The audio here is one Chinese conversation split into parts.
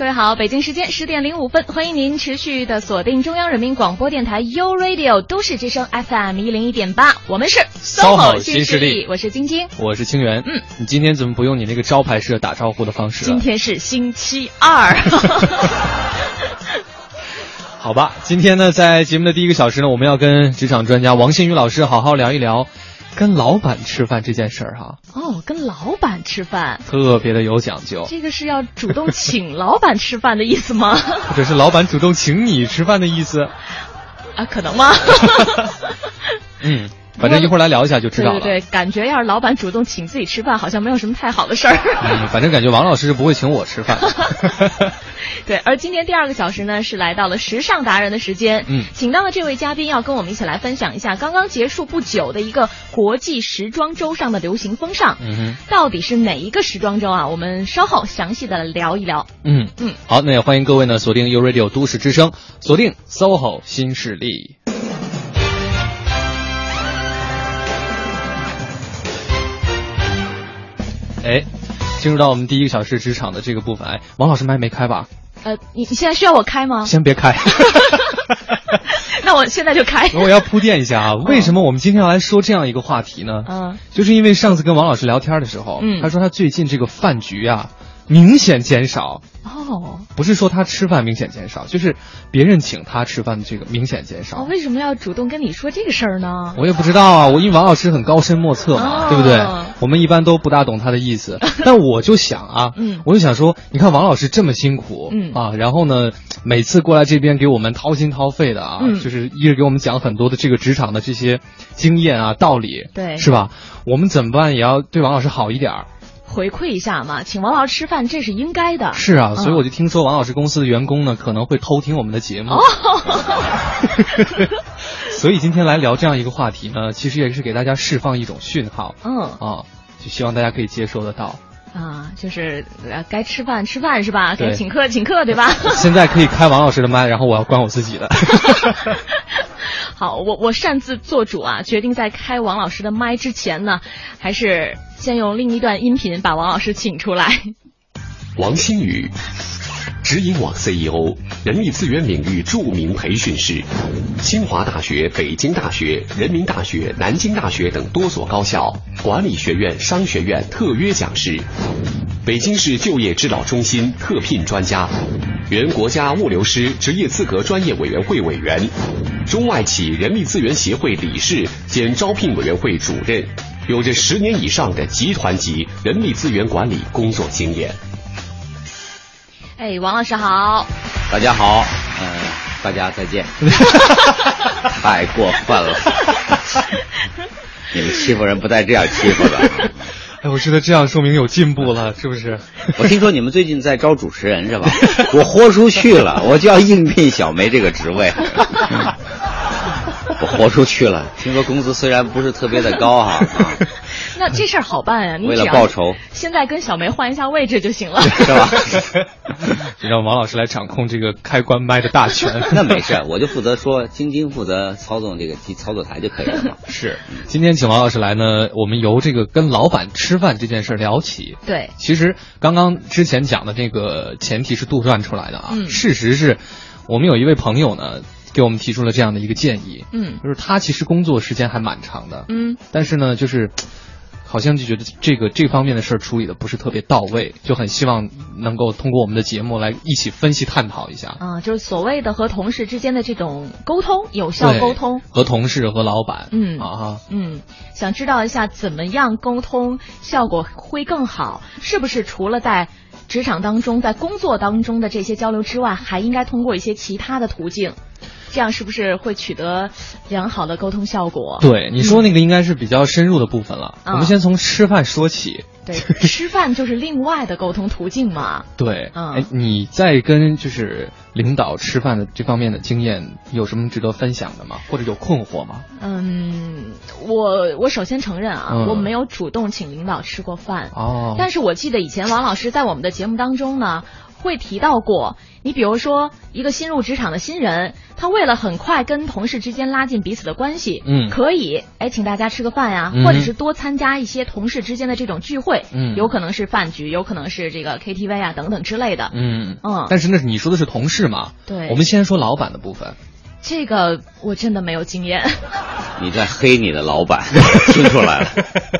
各位好，北京时间十点零五分，欢迎您持续的锁定中央人民广播电台 u Radio 都市之声 FM 一零一点八，我们是 SOHO 新势力，我是晶晶，我是清源。嗯，你今天怎么不用你那个招牌式的打招呼的方式？今天是星期二。好吧，今天呢，在节目的第一个小时呢，我们要跟职场专家王新宇老师好好聊一聊。跟老板吃饭这件事儿哈，哦，跟老板吃饭特别的有讲究。这个是要主动请老板吃饭的意思吗？或者是老板主动请你吃饭的意思？啊，可能吗？嗯。反正一会儿来聊一下就知道了。对对，感觉要是老板主动请自己吃饭，好像没有什么太好的事儿。嗯，反正感觉王老师是不会请我吃饭。对，而今天第二个小时呢，是来到了时尚达人的时间。嗯，请到的这位嘉宾要跟我们一起来分享一下刚刚结束不久的一个国际时装周上的流行风尚。嗯哼，到底是哪一个时装周啊？我们稍后详细的聊一聊。嗯嗯，好，那也欢迎各位呢锁定 U Radio 都市之声，锁定 SOHO 新势力。哎，进入到我们第一个小时职场的这个部分，哎，王老师麦没开吧？呃，你你现在需要我开吗？先别开，那我现在就开。我要铺垫一下啊，为什么我们今天要来说这样一个话题呢？嗯，就是因为上次跟王老师聊天的时候，嗯，他说他最近这个饭局啊。明显减少哦，不是说他吃饭明显减少，就是别人请他吃饭的这个明显减少。哦，为什么要主动跟你说这个事儿呢？我也不知道啊，我因为王老师很高深莫测嘛，对不对？我们一般都不大懂他的意思，但我就想啊，嗯，我就想说，你看王老师这么辛苦，嗯啊，然后呢，每次过来这边给我们掏心掏肺的啊，嗯，就是一直给我们讲很多的这个职场的这些经验啊道理，对，是吧？我们怎么办也要对王老师好一点儿。回馈一下嘛，请王老师吃饭这是应该的。是啊，所以我就听说王老师公司的员工呢可能会偷听我们的节目。哦，所以今天来聊这样一个话题呢，其实也是给大家释放一种讯号。嗯啊，就希望大家可以接收得到。啊，就是该吃饭吃饭是吧？该请客请客对吧？现在可以开王老师的麦，然后我要关我自己的。好，我我擅自做主啊，决定在开王老师的麦之前呢，还是先用另一段音频把王老师请出来。王新宇，指引网 CEO，人力资源领域著名培训师，清华大学、北京大学、人民大学、南京大学等多所高校管理学院、商学院特约讲师，北京市就业指导中心特聘专家，原国家物流师职业资格专业委员会委员。中外企人力资源协会理事兼招聘委员会主任，有着十年以上的集团级人力资源管理工作经验。哎，王老师好，大家好，嗯，大家再见。太过分了，你们欺负人不带这样欺负的。哎，我觉得这样说明有进步了，是不是？我听说你们最近在招主持人是吧？我豁出去了，我就要应聘小梅这个职位。我豁出去了，听说工资虽然不是特别的高哈。那这事儿好办呀，为了报仇，现在跟小梅换一下位置就行了，是吧？让王老师来掌控这个开关麦的大权。那没事，我就负责说，晶晶负责操纵这个操作台就可以了嘛。是，今天请王老师来呢，我们由这个跟老板吃饭这件事聊起。对，其实刚刚之前讲的这个前提是杜撰出来的啊，嗯、事实是我们有一位朋友呢。给我们提出了这样的一个建议，嗯，就是他其实工作时间还蛮长的，嗯，但是呢，就是好像就觉得这个这方面的事儿处理的不是特别到位，就很希望能够通过我们的节目来一起分析探讨一下。啊，就是所谓的和同事之间的这种沟通，有效沟通，和同事和老板，嗯啊哈，嗯，想知道一下怎么样沟通效果会更好，是不是除了在职场当中，在工作当中的这些交流之外，还应该通过一些其他的途径？这样是不是会取得良好的沟通效果？对，你说那个应该是比较深入的部分了。嗯、我们先从吃饭说起。对，吃饭就是另外的沟通途径嘛。对，嗯哎，你在跟就是领导吃饭的这方面的经验有什么值得分享的吗？或者有困惑吗？嗯，我我首先承认啊，嗯我没有主动请领导吃过饭。哦，但是我记得以前王老师在我们的节目当中呢，会提到过，你比如说一个新入职场的新人，他为了很快跟同事之间拉近彼此的关系，嗯。可以哎请大家吃个饭呀、嗯。或者是多参加一些同事之间的这种聚会，嗯。有可能是饭局，有可能是这个 KTV 啊等等之类的，嗯。嗯。但是那是你说的是同事嘛？对。我们先说老板的部分。这个我真的没有经验。你在黑你的老板，听出来了，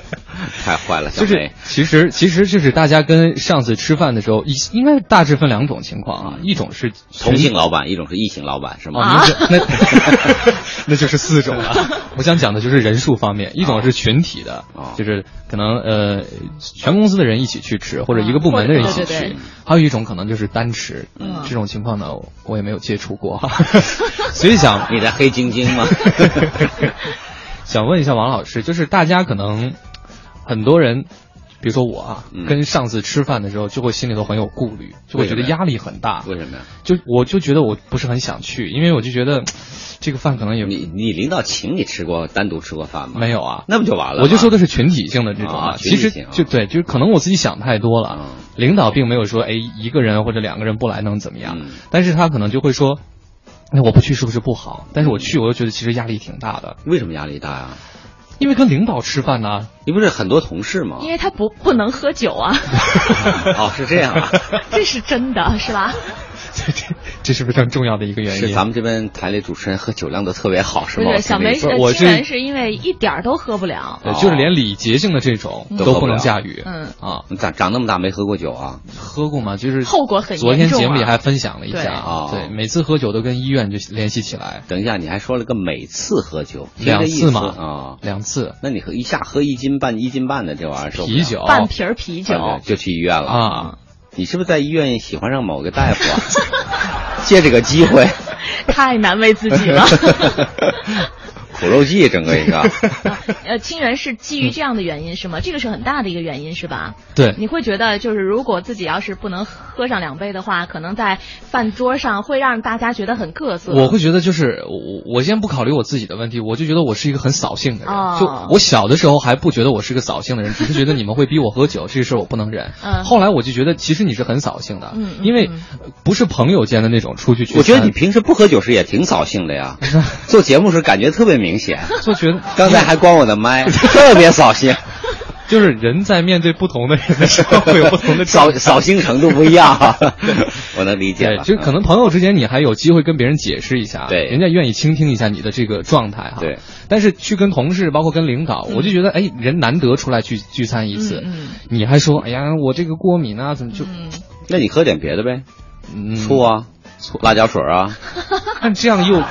太坏了，小就是梅。其实其实就是大家跟上次吃饭的时候，应应该大致分两种情况啊，一种是同性老板，一种是异性老板，是吗？啊，那那那就是四种了。我想讲的就是人数方面，一种是群体的哦，就是可能呃全公司的人一起去吃，或者一个部门的人一起去或者对对对；还有一种可能就是单吃嗯，这种情况呢，我也没有接触过，所以想你在黑晶晶吗？想问一下王老师，就是大家可能很多人，比如说我啊，嗯跟上司吃饭的时候，就会心里头很有顾虑，就会觉得为什么呀压力很大。为什么呀？就我就觉得我不是很想去，因为我就觉得 这个饭可能有你你领导请你吃过单独吃过饭吗？没有啊。那不就完了吗？我就说的是群体性的这种其实啊群体性啊就对，就是可能我自己想太多了。嗯领导并没有说，哎，一个人或者两个人不来能怎么样，嗯但是他可能就会说，那我不去是不是不好？但是我去，我又觉得其实压力挺大的，为什么压力大呀？因为跟领导吃饭呢，你不是很多同事吗？因为他不不能喝酒啊，哦，是这样啊。这是真的，是吧？这这这是不是更重要的一个原因？是咱们这边台里主持人喝酒量都特别好，是吗？不是小梅不是我是呃竟然是因为一点儿都喝不了。对，就是连礼节性的这种嗯都不能驾驭。嗯啊，你长长那么大没喝过酒啊？喝过吗？就是后果很严重啊昨天节目里还分享了一下啊对，每次喝酒都跟医院就联系起来，等一下，你还说了个每次喝酒，两次嘛啊？两次那你喝一下喝一斤半一斤半的这玩意儿啤酒半瓶儿啤酒，就去医院了。啊。你是不是在医院喜欢上某个大夫啊？借这个机会，太难为自己了。苦肉计整个一个。呃，清源是基于这样的原因是吗？这个是很大的一个原因是吧？对，你会觉得就是如果自己要是不能喝上两杯的话，可能在饭桌上会让大家觉得很各色。我会觉得就是我我先不考虑我自己的问题，我就觉得我是一个很扫兴的人。哦就我小的时候还不觉得我是个扫兴的人，只是觉得你们会 逼我喝酒，这个事儿我不能忍。嗯后来我就觉得其实你是很扫兴的，嗯嗯因为嗯不是朋友间的那种出去聚餐。我觉得你平时不喝酒时也挺扫兴的呀，做节目时感觉特别明显。就觉得刚才还关我的麦，特别扫兴，就是人在面对不同的人的时候会有不同的 扫扫兴程度不一样。我能理解，了。就可能朋友之间你还有机会跟别人解释一下，对。人家愿意倾听一下你的这个状态哈。对，但是去跟同事，包括跟领导，我就觉得，哎，人难得出来聚聚餐一次，你还说，哎呀，我这个过敏啊，怎么就，嗯，那你喝点别的呗，嗯，醋啊，醋。辣椒水啊，但这样又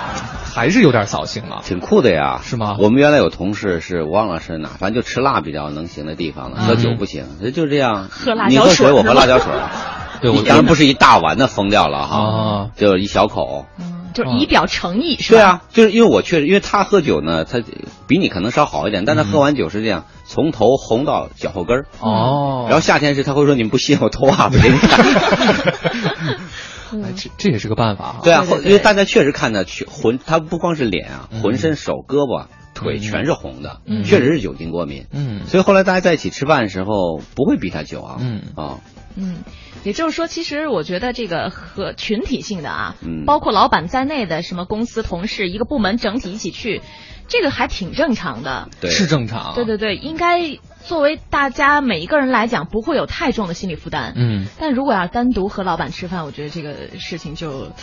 还是有点扫兴了。挺酷的呀，是吗我们原来有同事是我忘了是哪，反正就吃辣比较能行的地方了，嗯喝酒不行，这就这样。喝辣椒你喝水，我喝辣椒水。对，我当然不是一大碗的疯掉了哈，啊，就一小口。嗯，就是以表诚意是吧？对啊，就是因为我确实，因为他喝酒呢，他比你可能稍好一点，但他喝完酒是这样，从头红到脚后跟儿。哦，然后夏天是他会说：“你们不信，我脱袜子给你看。哎这这也是个办法啊。”对啊，因为大家确实看的全浑，他不光是脸啊，嗯浑身手、胳膊、腿嗯全是红的，嗯确实是酒精过敏。嗯所以后来大家在一起吃饭的时候，不会逼他酒啊。嗯啊，嗯，也就是说，其实我觉得这个和群体性的啊，嗯包括老板在内的什么公司同事，一个部门整体一起去，这个还挺正常的。对，是正常。对对对，应该作为大家每一个人来讲，不会有太重的心理负担。嗯，但如果要单独和老板吃饭，我觉得这个事情就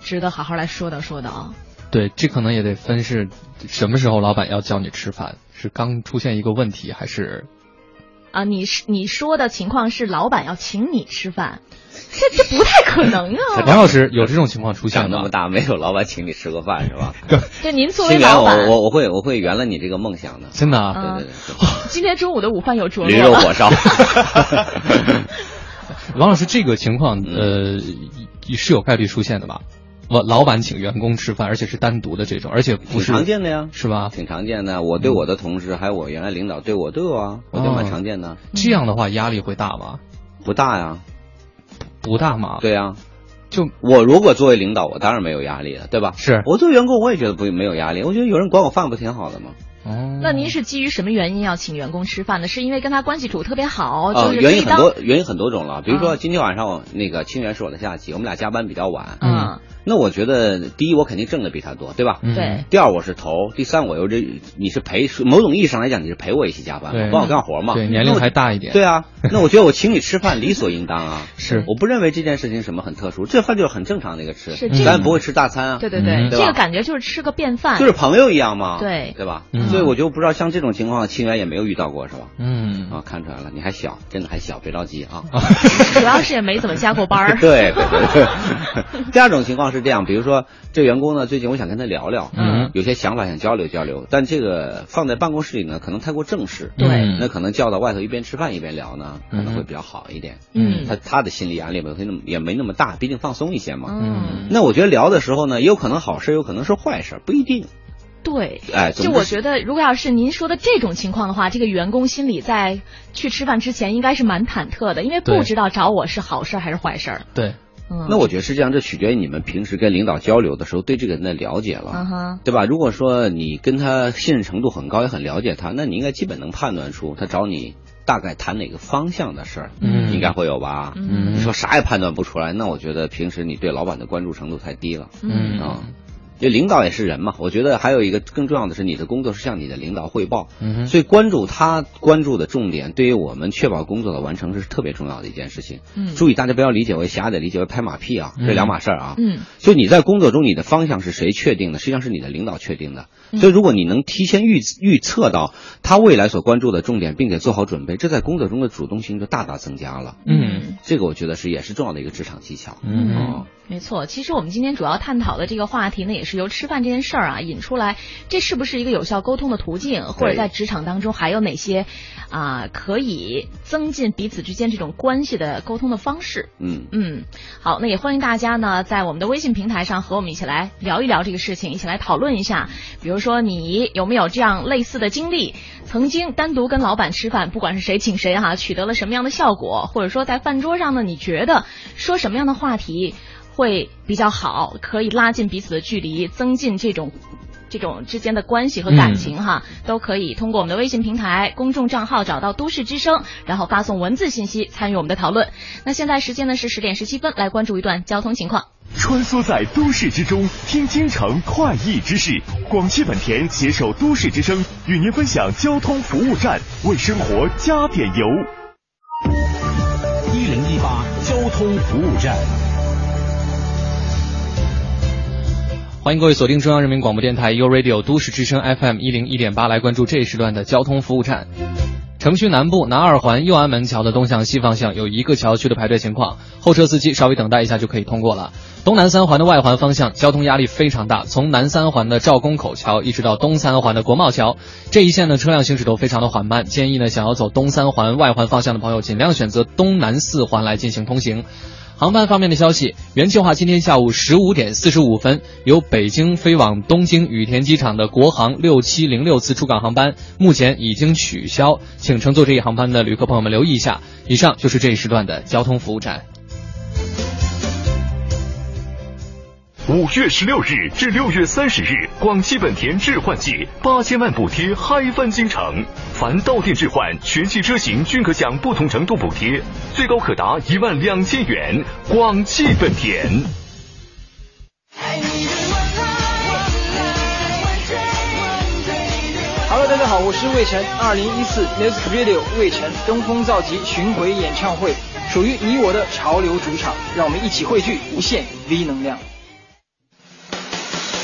值得好好来说道说道啊。对，这可能也得分是什么时候老板要叫你吃饭，是刚出现一个问题，还是啊，你是你说的情况是老板要请你吃饭，这这不太可能啊。王老师有这种情况出现吗那么？大没有老板请你吃个饭是吧？对，您作为老板我，我我会我会圆了你这个梦想的。真的啊？嗯对对对今天中午的午饭有着对，驴。肉火烧。王老师，这个情况嗯呃也是有概率出现的吧？我老板请员工吃饭，而且是单独的这种，而且不挺是常见的呀，是吧？挺常见的。我对我的同事，还有我原来领导对我都有啊，我觉得蛮常见的。这样的话压力会大吗？不大呀，不大吗？，对呀。就我如果作为领导，我当然没有压力了，对吧？是我作为员工，我也觉得不没有压力。我觉得有人管我饭不挺好的吗？哦，那您是基于什么原因要请员工吃饭呢？是因为跟他关系处特别好，啊，原因很多，原因很多种了。比如说啊今天晚上我那个清源是我的下级，我们俩加班比较晚。嗯，那我觉得第一，我肯定挣的比他多，对吧？嗯对，第二，我是头；第三，我又这你是陪，某种意义上来讲，你是陪我一起加班，帮我干活嘛。对，年龄还大一点。对啊，那我觉得我请你吃饭理所应当啊。是我不认为这件事情什么很特殊，这饭就是很正常的一个吃，咱不会吃大餐啊。对对对这个感觉就是吃个便饭，就是朋友一样嘛，对对吧？嗯所以我就不知道像这种情况，清源也没有遇到过，是吧？嗯啊，看出来了，你还小，真的还小，别着急啊。主要是也没怎么加过班儿。对对对对。第二种情况是这样，比如说这员工呢，最近我想跟他聊聊，嗯有些想法想交流交流，但这个放在办公室里呢，可能太过正式，对嗯那可能叫到外头一边吃饭一边聊呢，可能会比较好一点。嗯他他的心理压力没会那么也没那么大，毕竟放松一些嘛。嗯，那我觉得聊的时候呢，也有可能好事，有可能是坏事，不一定。对。哎，就我觉得，如果要是您说的这种情况的话，这个员工心里在去吃饭之前应该是蛮忐忑的，因为不知道找我是好事还是坏事儿。对，嗯，那我觉得是这样，这取决于你们平时跟领导交流的时候对这个人的了解了。嗯哼，对吧？如果说你跟他信任程度很高，也很了解他，那你应该基本能判断出他找你大概谈哪个方向的事儿，嗯应该会有吧？嗯你说啥也判断不出来，那我觉得平时你对老板的关注程度太低了嗯啊。因为领导也是人嘛，我觉得还有一个更重要的是，你的工作是向你的领导汇报，嗯所以关注他关注的重点，对于我们确保工作的完成是特别重要的一件事情。嗯注意，大家不要理解为狭隘的理解为拍马屁啊，这两码事儿啊。嗯就你在工作中，你的方向是谁确定的？实际上是你的领导确定的。嗯所以，如果你能提前预预测到他未来所关注的重点，并且做好准备，这在工作中的主动性就大大增加了。嗯这个我觉得是也是重要的一个职场技巧。嗯哦，没错，其实我们今天主要探讨的这个话题呢，也是由吃饭这件事儿啊引出来，这是不是一个有效沟通的途径，或者在职场当中还有哪些啊、可以增进彼此之间这种关系的沟通的方式？嗯，嗯，好，那也欢迎大家呢，在我们的微信平台上和我们一起来聊一聊这个事情，一起来讨论一下。比如说，你有没有这样类似的经历？曾经单独跟老板吃饭，不管是谁请谁哈、取得了什么样的效果？或者说在饭桌上呢，你觉得说什么样的话题会比较好，可以拉近彼此的距离，增进这种。这种之间的关系和感情哈，都可以通过我们的微信平台公众账号找到都市之声，然后发送文字信息参与我们的讨论。那现在时间呢是十点十七分，来关注一段交通情况。穿梭在都市之中，听京城快意之事。广汽本田携手都市之声，与您分享交通服务站，为生活加点油。一零一八交通服务站。欢迎各位锁定中央人民广播电台 u Radio 都市之声 FM 一零一点八，来关注这一时段的交通服务站。城区南部南二环右安门桥的东向西方向有一个桥区的排队情况，后车司机稍微等待一下就可以通过了。东南三环的外环方向交通压力非常大，从南三环的赵公口桥一直到东三环的国贸桥，这一线的车辆行驶都非常的缓慢，建议呢想要走东三环外环方向的朋友尽量选择东南四环来进行通行。航班方面的消息，原计划今天下午十五点四十五分由北京飞往东京羽田机场的国航六七零六次出港航班，目前已经取消，请乘坐这一航班的旅客朋友们留意一下。以上就是这一时段的交通服务站。五月十六日至六月三十日，广汽本田置换季八千万补贴嗨翻京城，凡到店置换，全系车型均可享不同程度补贴，最高可达一万两千元。广汽本田。Hello，大家好，我是魏晨。二零一四 Music Video 魏晨登峰造极巡回演唱会，属于你我的潮流主场，让我们一起汇聚无限 V 能量。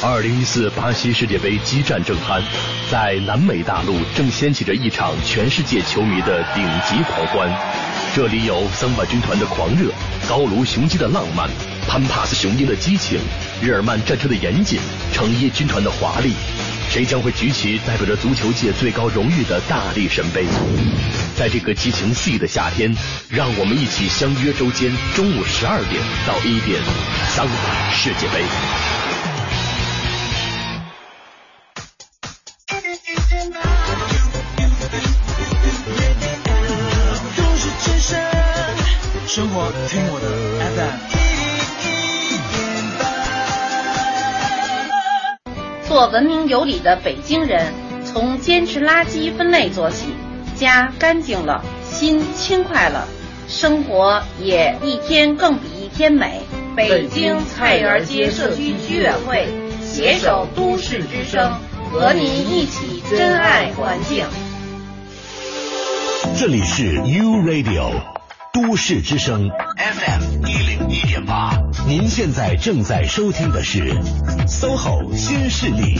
二零一四巴西世界杯激战正酣，在南美大陆正掀起着一场全世界球迷的顶级狂欢。这里有桑巴军团的狂热，高卢雄鸡的浪漫，潘帕斯雄鹰的激情，日耳曼战车的严谨，橙衣军团的华丽。谁将会举起代表着足球界最高荣誉的大力神杯？在这个激情四溢的夏天，让我们一起相约周间中午十二点到一点，桑巴世界杯。做文明有礼的北京人，从坚持垃圾分类做起，家干净了，心轻快了，生活也一天更比一天美。北京菜园街社区居委会携手都市之声，和您一起珍爱环境。这里是 U Radio 都市之声 FM 一点八，您现在正在收听的是 SOHO 新势力。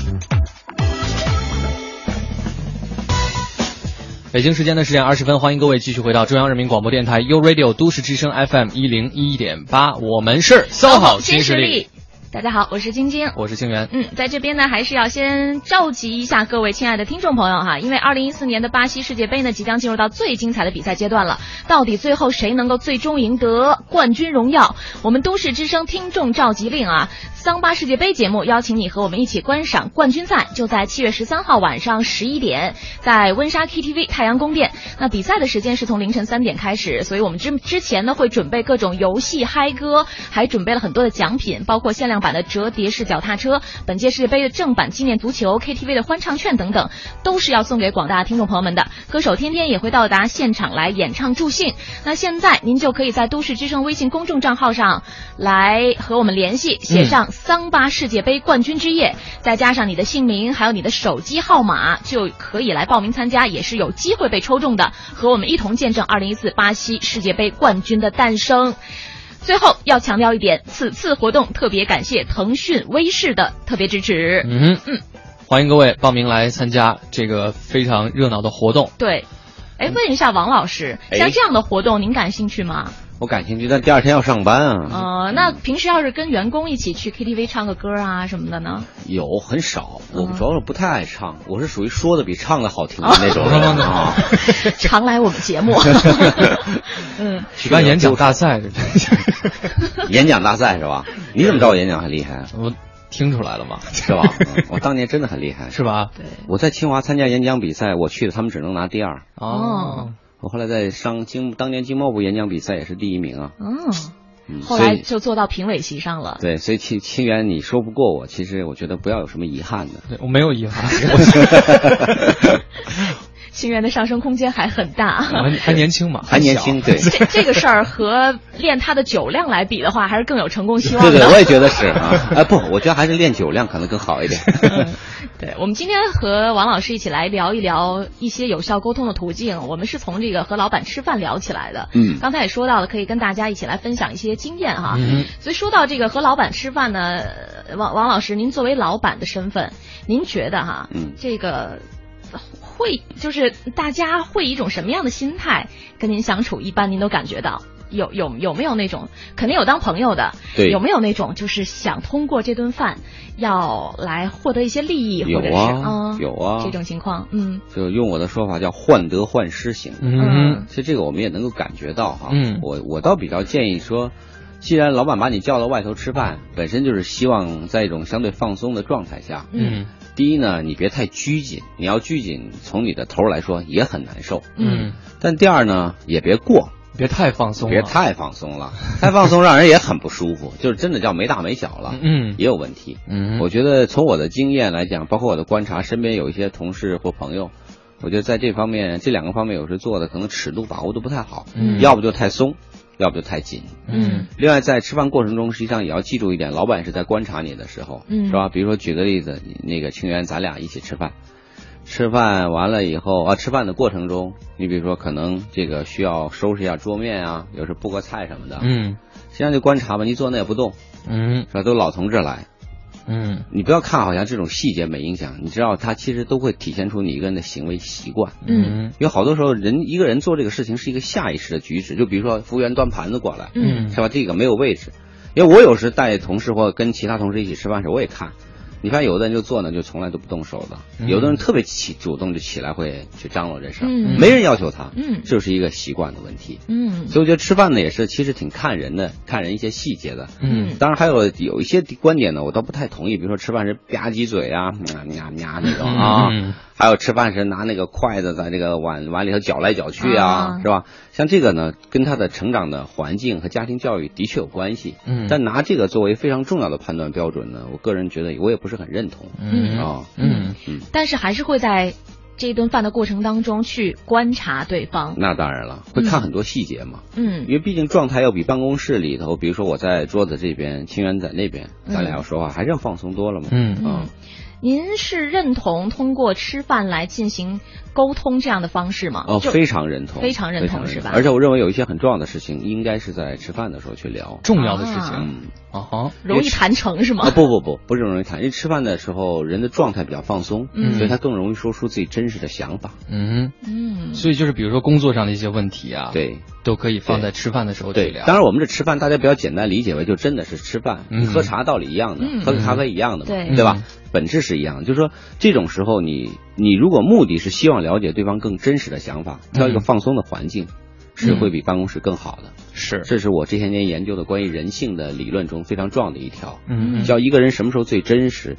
北京时间的十点二十分，欢迎各位继续回到中央人民广播电台 U Radio 都市之声 FM 一零一点八，我们是 SOHO 新势力。大家好，我是晶晶，我是清源。嗯，在这边呢，还是要先召集一下各位亲爱的听众朋友哈，因为二零一四年的巴西世界杯呢，即将进入到最精彩的比赛阶段了。到底最后谁能够最终赢得冠军荣耀？我们都市之声听众召集令啊，桑巴世界杯节目邀请你和我们一起观赏冠军赛，就在七月十三号晚上十一点，在温莎 KTV 太阳宫殿。那比赛的时间是从凌晨三点开始，所以我们之之前呢会准备各种游戏嗨歌，还准备了很多的奖品，包括限量版的折叠式脚踏车、本届世界杯的正版纪念足球、KTV 的欢唱券等等，都是要送给广大听众朋友们的。歌手天天也会到达现场来演唱助兴。那现在您就可以在都市之声微信公众账号上来和我们联系，写上“桑巴世界杯冠军之夜”，再加上你的姓名还有你的手机号码，就可以来报名参加，也是有机会被抽中的，和我们一同见证2014巴西世界杯冠军的诞生。最后要强调一点，此次活动特别感谢腾讯微视的特别支持。嗯哼嗯，欢迎各位报名来参加这个非常热闹的活动。对，哎，问一下王老师，哎像这样的活动您感兴趣吗？我感兴趣，但第二天要上班啊。呃，那平时要是跟员工一起去 KTV 唱个歌啊什么的呢？有很少，我们主要是不太爱唱，我是属于说的比唱的好听的那种人啊。常来我们节目。嗯，举办演讲大赛演讲大赛是吧？你怎么知道我演讲很厉害？我听出来了吗，是吧？嗯我当年真的很厉害，是吧？对。我在清华参加演讲比赛，我去的他们只能拿第二。哦，我后来在商经当年经贸部演讲比赛也是第一名啊。嗯，嗯，后来就坐到评委席上了。对，所以清清源你说不过我，其实我觉得不要有什么遗憾的。对我没有遗憾，清源的上升空间还很大，还还年轻嘛，还年轻，对，这这个事儿和练他的酒量来比的话，还是更有成功希望的。对对，我也觉得是啊。哎，不，我觉得还是练酒量可能更好一点。对，我们今天和王老师一起来聊一聊一些有效沟通的途径。我们是从这个和老板吃饭聊起来的。嗯刚才也说到了，可以跟大家一起来分享一些经验哈。嗯所以说到这个和老板吃饭呢，呃王王老师，您作为老板的身份，您觉得哈，嗯这个会就是大家会以一种什么样的心态跟您相处？一般您都感觉到。有有有没有那种肯定有当朋友的，对有没有那种就是想通过这顿饭要来获得一些利益，有或者是有啊这种情况，嗯就用我的说法叫患得患失型。嗯其实这个我们也能够感觉到哈。嗯我我倒比较建议说，既然老板把你叫到外头吃饭，本身就是希望在一种相对放松的状态下。嗯第一呢，你别太拘谨，你要拘谨，从你的头来说也很难受。嗯，但第二呢，也别过，别太放松了，别太放松了，太放松让人也很不舒服，就是真的叫没大没小了，嗯。也有问题。嗯，我觉得从我的经验来讲，包括我的观察，身边有一些同事或朋友，我觉得在这方面这两个方面有时做的可能尺度把握的不太好，嗯。要不就太松，要不就太紧。嗯。另外，在吃饭过程中，实际上也要记住一点，老板是在观察你的时候，嗯。是吧？比如说举个例子，那个清源，咱俩一起吃饭，吃饭完了以后啊，吃饭的过程中，你比如说可能这个需要收拾一下桌面啊，有时布个菜什么的，嗯实际上就观察吧，你坐那也不动，嗯是吧？都老同志来，嗯你不要看好像这种细节没影响，你知道它其实都会体现出你一个人的行为习惯。嗯有好多时候人一个人做这个事情是一个下意识的举止，就比如说服务员端盘子过来，嗯是吧？这个没有位置，因为我有时带同事或跟其他同事一起吃饭时，我也看，你看有的人就坐那就从来都不动手的，嗯有的人特别起主动就起来会去张罗这事儿，嗯没人要求他，嗯这是一个习惯的问题。嗯所以我觉得吃饭呢也是其实挺看人的，看人一些细节的。嗯当然还有有一些观点呢，我倒不太同意，比如说吃饭时吧唧嘴啊，呀呀呀那种啊，嗯还有吃饭时拿那个筷子在这个碗碗里头搅来搅去啊，啊是吧？像这个呢，跟他的成长的环境和家庭教育的确有关系。嗯但拿这个作为非常重要的判断标准呢，我个人觉得我也不是很认同。嗯啊，嗯嗯，但是还是会在这顿饭的过程当中去观察对方。那当然了，会看很多细节嘛。嗯因为毕竟状态要比办公室里头，比如说我在桌子这边，清源在那边，咱俩要说话还是要放松多了嘛。嗯啊，您是认同通过吃饭来进行沟通这样的方式吗？哦，非常认同，非常认同是吧而且我认为有一些很重要的事情，应该是在吃饭的时候去聊。重要的事啊情嗯，啊哈，容易谈成是吗？啊，不不不，不是容易谈，因为吃饭的时候人的状态比较放松，嗯所以他更容易说出自己真实的想法。嗯，嗯，所以就是比如说工作上的一些问题啊，，对都可以放在吃饭的时候去对，聊。当然我们这吃饭，大家比较简单理解为就真的是吃饭，嗯喝茶道理一样的，嗯喝个咖啡一样的嘛，对对吧嗯？本质是一样的，就是说这种时候你你如果目的是希望了解对方更真实的想法，挑一个嗯放松的环境。是会比办公室更好的，是，这是我这些年研究的关于人性的理论中非常重要的一条。嗯叫一个人什么时候最真实，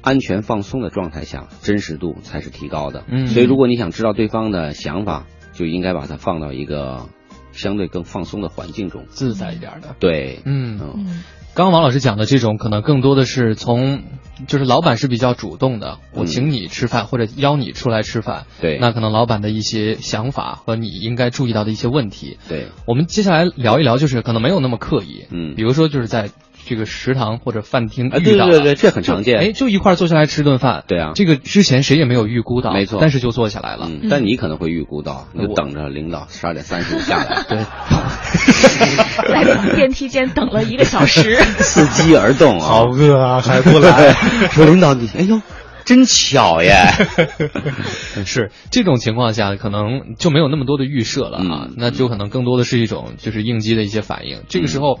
安全放松的状态下，真实度才是提高的。嗯所以如果你想知道对方的想法，就应该把它放到一个相对更放松的环境中。自在一点的。对，嗯，嗯，嗯刚刚王老师讲的这种，可能更多的是从，就是老板是比较主动的，我嗯请你吃饭或者邀你出来吃饭，对，那可能老板的一些想法和你应该注意到的一些问题。对，我们接下来聊一聊，就是可能没有那么刻意，嗯比如说就是在这个食堂或者饭厅啊，遇到了。对对对，这很常见。哎，就一块坐下来吃顿饭，对啊。这个之前谁也没有预估到，没错。但是就坐下来了，嗯，但你可能会预估到，你就等着领导十二点三十五下来，对，在电梯间等了一个小时。伺机而动啊，好饿啊，还不来。说领导你，哎呦，真巧耶，是这种情况下，可能就没有那么多的预设了啊，嗯那就可能更多的是一种就是应激的一些反应。这个时候，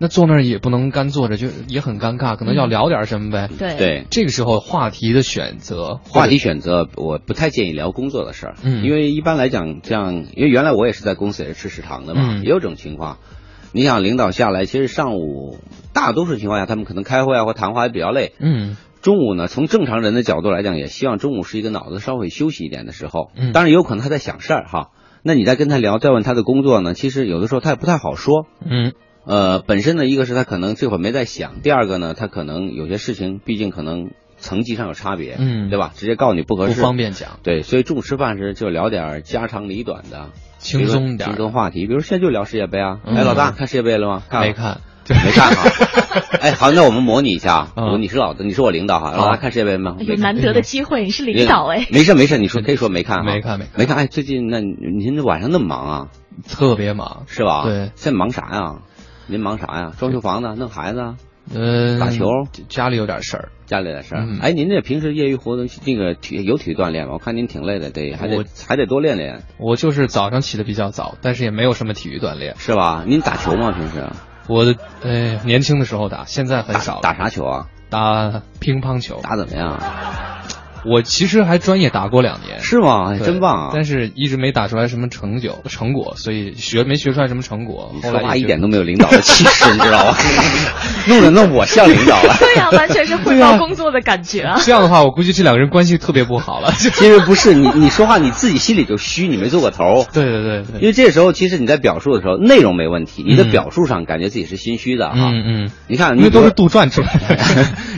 那坐那儿也不能干坐着，就也很尴尬，可能要聊点什么呗。对对。这个时候话题的选择，话题选择，我不太建议聊工作的事儿，嗯因为一般来讲，这样，因为原来我也是在公司也是吃食堂的嘛，嗯也有这种情况。你想领导下来，其实上午大多数情况下，他们可能开会啊或谈话也比较累。嗯中午呢，从正常人的角度来讲，也希望中午是一个脑子稍微休息一点的时候。嗯当然也有可能他在想事儿哈。那你再跟他聊，再问他的工作呢，其实有的时候他也不太好说。嗯呃，本身呢，一个是他可能这会儿没在想，第二个呢，他可能有些事情，毕竟可能层级上有差别，嗯对吧？直接告诉你不合适不，方便讲，对，所以中午吃饭时就聊点家长里短的，轻松点轻松话题，比如现在就聊世界杯啊。嗯哎，老大看世界杯了吗？看没看，没看哈。哎，好，那我们模拟一下，嗯我你是老大，你是我领导哈，老大看世界杯吗？哎呦，没看难得的机会，你是领导哎。没事没事，你说可以说没看哈，没看没看没看。哎，最近那您这晚上那么忙啊，特别忙。是吧？对现在忙啥呀？您忙啥呀？装修房子，弄孩子啊，呃，打球家里有点事儿，家里的事儿嗯。哎，您这平时业余活动那个体有体育锻炼吗？我看您挺累的，得还得还得多练练，我就是早上起的比较早，但是也没有什么体育锻炼。是吧？您打球吗？平时我的呃年轻的时候打，现在很少了打啥球啊？打乒乓球。打怎么样？我其实还专业打过两年，是吗？哎真棒啊！但是一直没打出来什么成就成果，所以学没学出来什么成果。你说话后来一点都没有领导的气势，你知道吗？弄得那我像领导了。对呀、完全是汇报工作的感觉啊。这样的话，我估计这两个人关系特别不好了。就其实不是你，你说话你自己心里就虚，你没做过头。对对对对，因为这时候其实你在表述的时候，内容没问题，你的嗯表述上感觉自己是心虚的哈。嗯嗯，你看，因为都是杜，杜撰出来的。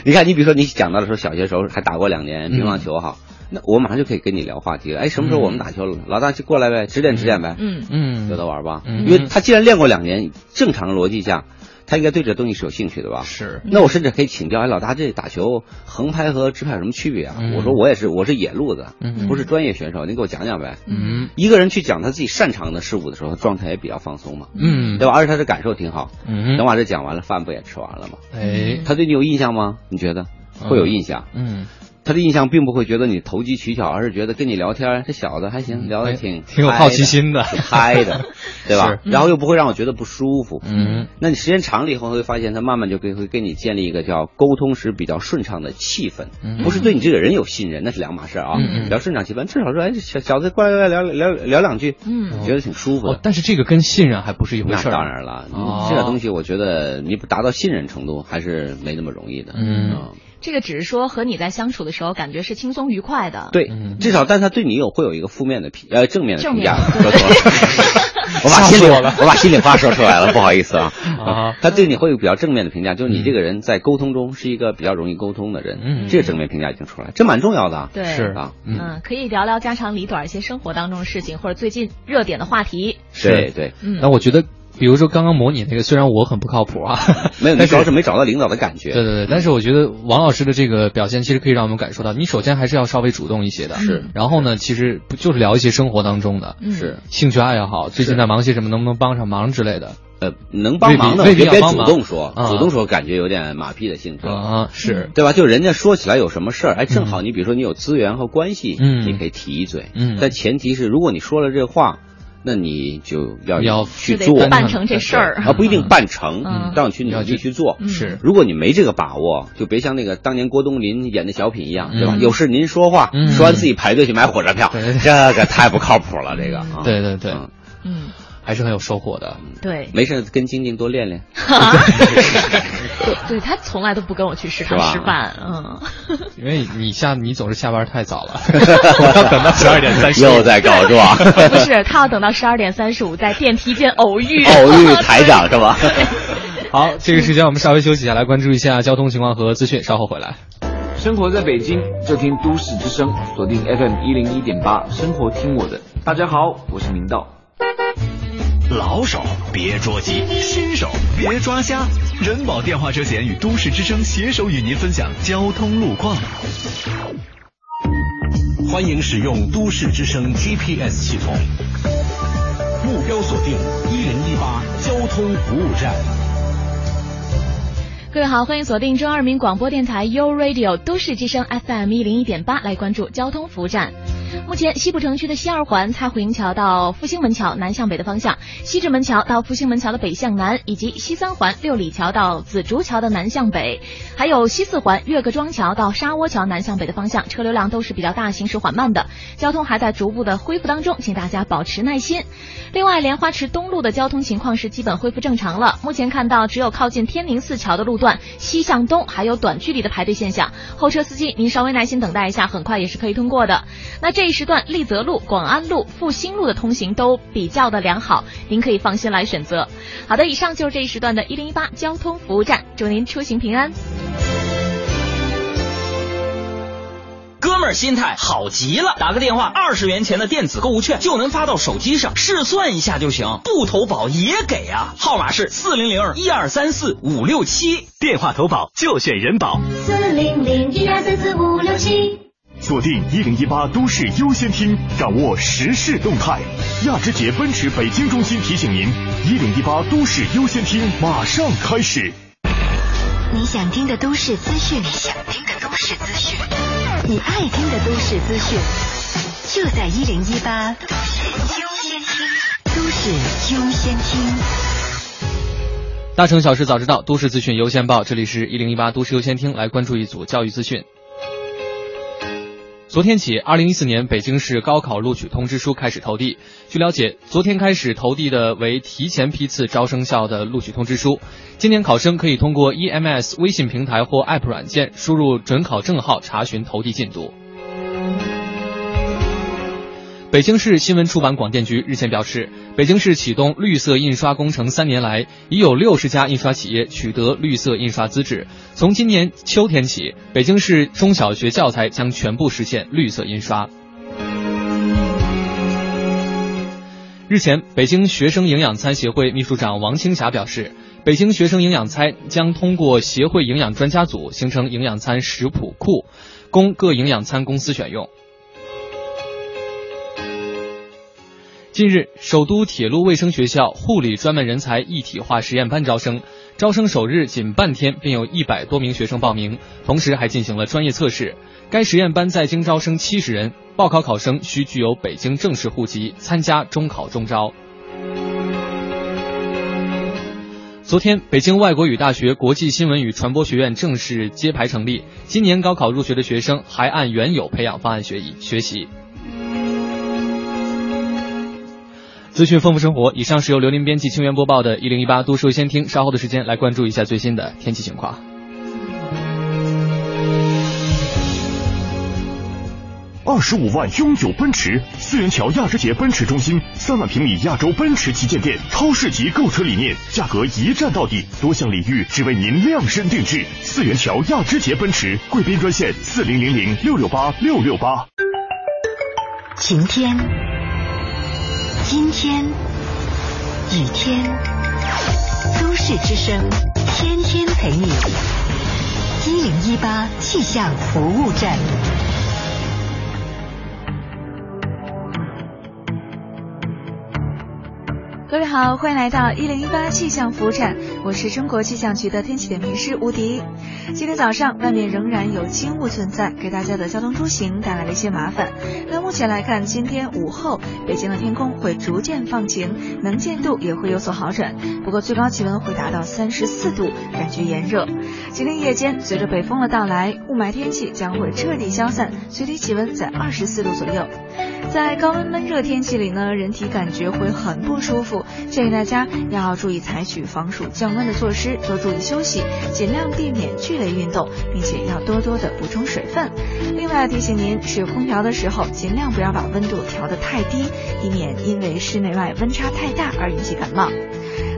你看，你比如说你讲到的时候，小学时候还打过两年乒乓球哈，那我马上就可以跟你聊话题了。哎，什么时候我们打球了？老大就过来呗，指点指点呗，嗯，嗯，有的玩吧。嗯因为他既然练过两年，正常的逻辑下，他应该对这东西是有兴趣的吧？是那我甚至可以请教，哎，老大，这打球横拍和直拍有什么区别啊？嗯我说我也是，我是野路子，嗯不是专业选手，您给我讲讲呗。嗯一个人去讲他自己擅长的事物的时候，状态也比较放松嘛，嗯对吧？而且他的感受挺好。嗯等把这讲完了，饭不也吃完了吗？哎他对你有印象吗？你觉得会有印象？嗯他的印象并不会觉得你投机取巧，而是觉得跟你聊天，这小子还行，聊得挺嗯挺有好奇心的挺嗨的，对吧？然后又不会让我觉得不舒服。嗯，那你时间长了以后，会发现他慢慢就会会跟你建立一个叫沟通时比较顺畅的气氛，嗯不是对你这个人有信任，那是两码事啊。比较顺畅气氛，至少说，哎，小小子过来聊聊聊聊两句，嗯觉得挺舒服但是这个跟信任还不是一回事儿。当然了，这个东西，我觉得你不达到信任程度，还是没那么容易的。嗯这个只是说和你在相处的时候感觉是轻松愉快的。对，至少，但他对你有会有一个负面的评呃正面的正面评价。说错了，我把心里我把心里话说出来了，不好意思啊。啊他对你会有比较正面的评价，就是你这个人在沟通中是一个比较容易沟通的人，嗯这个正面评价已经出来，这蛮重要的啊。对是啊，嗯，可以聊聊家长里短一些生活当中的事情，或者最近热点的话题。对对，嗯那我觉得，比如说刚刚模拟那个，虽然我很不靠谱啊，没有，你但主要是没找到领导的感觉。对对对，但是我觉得王老师的这个表现，其实可以让我们感受到，你首先还是要稍微主动一些的，是。然后呢，其实不就是聊一些生活当中的，嗯。是。兴趣爱好，最近在忙些什么，能不能帮上忙之类的。呃，能帮忙的别别主动说，啊。主动说感觉有点马屁的性质啊，是。对吧？就人家说起来有什么事儿，哎，正好你比如说你有资源和关系，嗯。你可以提一嘴，嗯。但前提是如果你说了这话，那你就要要去做，办成这事儿。啊，不一定办成嗯，让你去努要去力去做。嗯。是。如果你没这个把握，就别像那个当年郭冬临演的小品一样，对吧？嗯有事您说话，嗯。说完自己排队去买火车票，这个太不靠谱了，这个啊，对对对，嗯。嗯，还是很有收获的。对，没事跟晶晶多练练。对他从来都不跟我去食堂吃饭，嗯，因为你下你总是下班太早了，我要等到十二点三十。又在告状，不是，他要等到十二点三十五在电梯间偶遇，偶遇台长是吧？好，这个时间我们稍微休息一下，来关注一下交通情况和资讯，稍后回来。生活在北京，就听都市之声，锁定 FM 一零一点八，生活听我的。大家好，我是明道。老手别着急，新手别抓瞎。人保电话车险与都市之声携手与您分享交通路况。欢迎使用都市之声 GPS 系统，目标锁定一零一八交通服务站。各位好，欢迎锁定中央人民广播电台 u Radio 都市之声 FM 一零一点八，来关注交通服务站。目前西部城区的西二环蔡胡营桥到复兴门桥南向北的方向，西直门桥到复兴门桥的北向南，以及西三环六里桥到紫竹桥的南向北，还有西四环岳各庄桥到沙窝桥南向北的方向，车流量都是比较大，行驶缓慢的，交通还在逐步的恢复当中，请大家保持耐心。另外，莲花池东路的交通情况是基本恢复正常了，目前看到只有靠近天宁寺桥的路段西向东还有短距离的排队现象，后车司机您稍微耐心等待一下，很快也是可以通过的。那这一时段丽泽路、广安路、复兴路的通行都比较的良好，您可以放心来选择。好的，以上就是这一时段的一零一八交通服务站，祝您出行平安。哥们儿心态好极了，打个电话，二十元钱的电子购物券就能发到手机上，试算一下就行，不投保也给啊。号码是四零零一二三四五六七，电话投保就选人保。四零零一二三四五。锁定一零一八都市优先听，掌握时事动态。亚之杰奔驰北京中心提醒您：一零一八都市优先听马上开始。你想听的都市资讯，你想听的都市资讯，你爱听的都市资讯，就在一零一八都市优先听，都市优先听。大城小事早知道，都市资讯优先报，这里是一零一八都市优先听，来关注一组教育资讯。昨天起，二零一四年北京市高考录取通知书开始投递。据了解，昨天开始投递的为提前批次招生校的录取通知书。今年考生可以通过 EMS 微信平台或 App 软件输入准考证号查询投递进度。北京市新闻出版广电局日前表示，北京市启动绿色印刷工程三年来，已有六十家印刷企业取得绿色印刷资质。从今年秋天起，北京市中小学教材将全部实现绿色印刷。日前，北京学生营养餐协会秘书长王青霞表示，北京学生营养餐将通过协会营养专家组形成营养餐食谱库，供各营养餐公司选用。近日，首都铁路卫生学校护理专门人才一体化实验班招生，招生首日仅半天便有一百多名学生报名，同时还进行了专业测试。该实验班在京招生七十人，报考考生需具有北京正式户籍，参加中考中招。昨天，北京外国语大学国际新闻与传播学院正式揭牌成立。今年高考入学的学生还按原有培养方案学习学习。资讯丰富生活，以上是由刘林编辑、清源播报的《一零一八都市优先听》。稍后的时间来关注一下最新的天气情况。二十五万永久奔驰，四元桥亚之杰奔驰中心，三万平米亚洲奔驰旗舰店，超市级购车理念，价格一站到底，多项礼遇只为您量身定制。四元桥亚之杰奔驰，贵宾专线四零零零六六八六六八。晴天，阴天，雨天，都市之声，天天陪你。一零一八气象服务站。各位好，欢迎来到一零一八气象服务站，我是中国气象局的天气点评师吴迪。今天早上外面仍然有轻雾存在，给大家的交通出行带来了一些麻烦。那目前来看，今天午后北京的天空会逐渐放晴，能见度也会有所好转，不过最高气温会达到三十四度，感觉炎热。今天夜间随着北风的到来，雾霾天气将会彻底消散，最低气温在二十四度左右。在高温闷热天气里呢，人体感觉会很不舒服，建议大家要注意采取防暑降温的措施，多注意休息，尽量避免剧烈运动，并且要多多的补充水分。另外提醒您，使用空调的时候，尽量不要把温度调得太低，以免因为室内外温差太大而引起感冒。